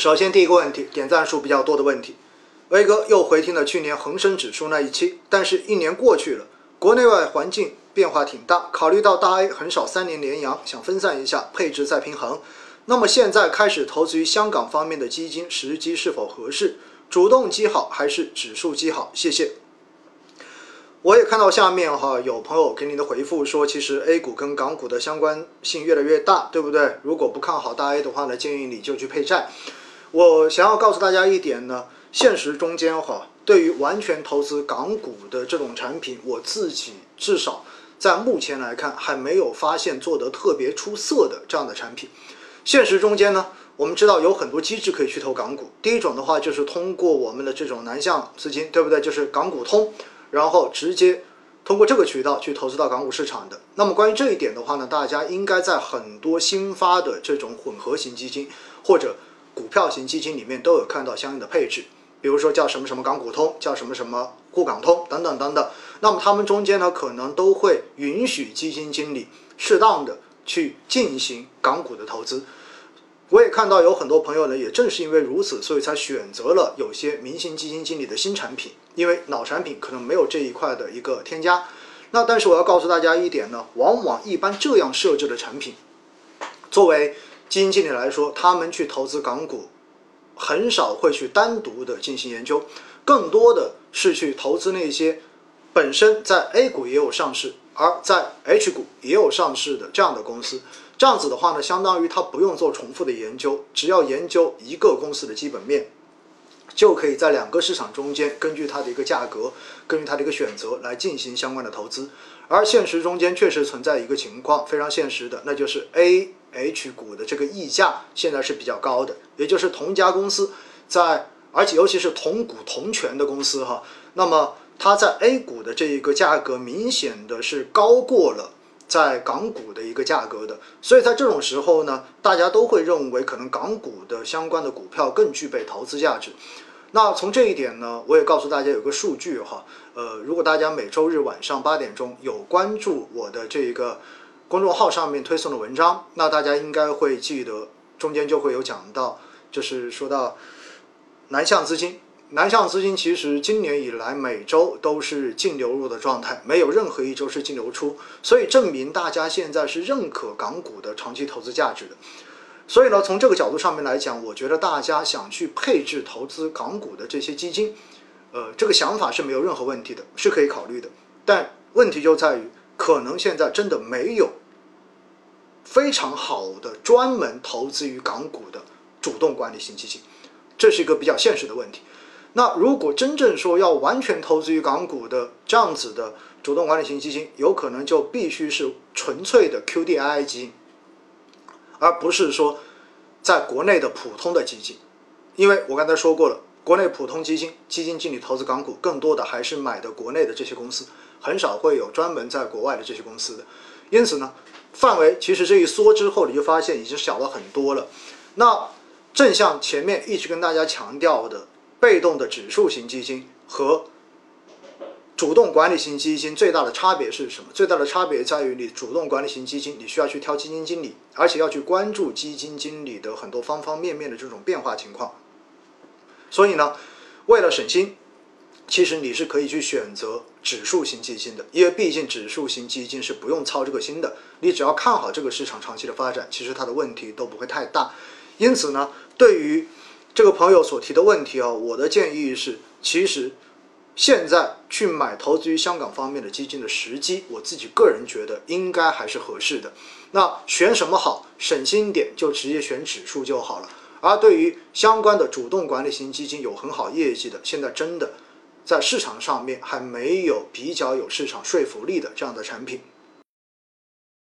首先第一个问题，点赞数比较多的问题，威哥又回听了去年恒生指数那一期，但是一年过去了，国内外环境变化挺大，考虑到大 A 很少三年连阳，想分散一下，配置再平衡。那么现在开始投资于香港方面的基金，时机是否合适？主动基好还是指数基好？谢谢。我也看到下面哈有朋友给你的回复说，其实 A 股跟港股的相关性越来越大，对不对？如果不看好大 A 的话呢，建议你就去配债。我想要告诉大家一点呢，现实中间哈，对于完全投资港股的这种产品，我自己至少在目前来看还没有发现做得特别出色的这样的产品。现实中间呢，我们知道有很多机制可以去投港股。第一种的话就是通过我们的这种南向资金，对不对？就是港股通。然后直接通过这个渠道去投资到港股市场的。那么关于这一点的话呢，大家应该在很多新发的这种混合型基金或者股票型基金里面都有看到相应的配置，比如说叫什么什么港股通，叫什么什么沪港通等等等等。那么他们中间呢，可能都会允许基金经理适当的去进行港股的投资。我也看到有很多朋友呢，也正是因为如此，所以才选择了有些明星基金经理的新产品，因为老产品可能没有这一块的一个添加。那但是我要告诉大家一点呢，往往一般这样设置的产品，作为基金经理来说，他们去投资港股，很少会去单独的进行研究，更多的是去投资那些本身在 A 股也有上市，而在 H 股也有上市的这样的公司。这样子的话呢，相当于他不用做重复的研究，只要研究一个公司的基本面，就可以在两个市场中间，根据它的一个价格，根据它的一个选择来进行相关的投资。而现实中间确实存在一个情况，非常现实的，那就是 A H 股的这个溢价现在是比较高的，也就是同一家公司在，而且尤其是同股同权的公司哈，那么它在 A 股的这一个价格明显的是高过了。在港股的一个价格的，所以在这种时候呢，大家都会认为可能港股的相关的股票更具备投资价值。那从这一点呢，我也告诉大家有个数据哈，呃，如果大家每周日晚上八点钟有关注我的这个公众号上面推送的文章，那大家应该会记得中间就会有讲到，就是说到南向资金。南向资金其实今年以来每周都是净流入的状态，没有任何一周是净流出，所以证明大家现在是认可港股的长期投资价值的。所以呢，从这个角度上面来讲，我觉得大家想去配置投资港股的这些基金，呃，这个想法是没有任何问题的，是可以考虑的。但问题就在于，可能现在真的没有非常好的专门投资于港股的主动管理型基金，这是一个比较现实的问题。那如果真正说要完全投资于港股的这样子的主动管理型基金，有可能就必须是纯粹的 QDII 基金，而不是说在国内的普通的基金。因为我刚才说过了，国内普通基金基金经理投资港股，更多的还是买的国内的这些公司，很少会有专门在国外的这些公司的。因此呢，范围其实这一缩之后，你就发现已经小了很多了。那正像前面一直跟大家强调的。被动的指数型基金和主动管理型基金最大的差别是什么？最大的差别在于，你主动管理型基金，你需要去挑基金经理，而且要去关注基金经理的很多方方面面的这种变化情况。所以呢，为了省心，其实你是可以去选择指数型基金的，因为毕竟指数型基金是不用操这个心的，你只要看好这个市场长期的发展，其实它的问题都不会太大。因此呢，对于这个朋友所提的问题啊，我的建议是，其实现在去买投资于香港方面的基金的时机，我自己个人觉得应该还是合适的。那选什么好，省心点就直接选指数就好了。而对于相关的主动管理型基金有很好业绩的，现在真的在市场上面还没有比较有市场说服力的这样的产品。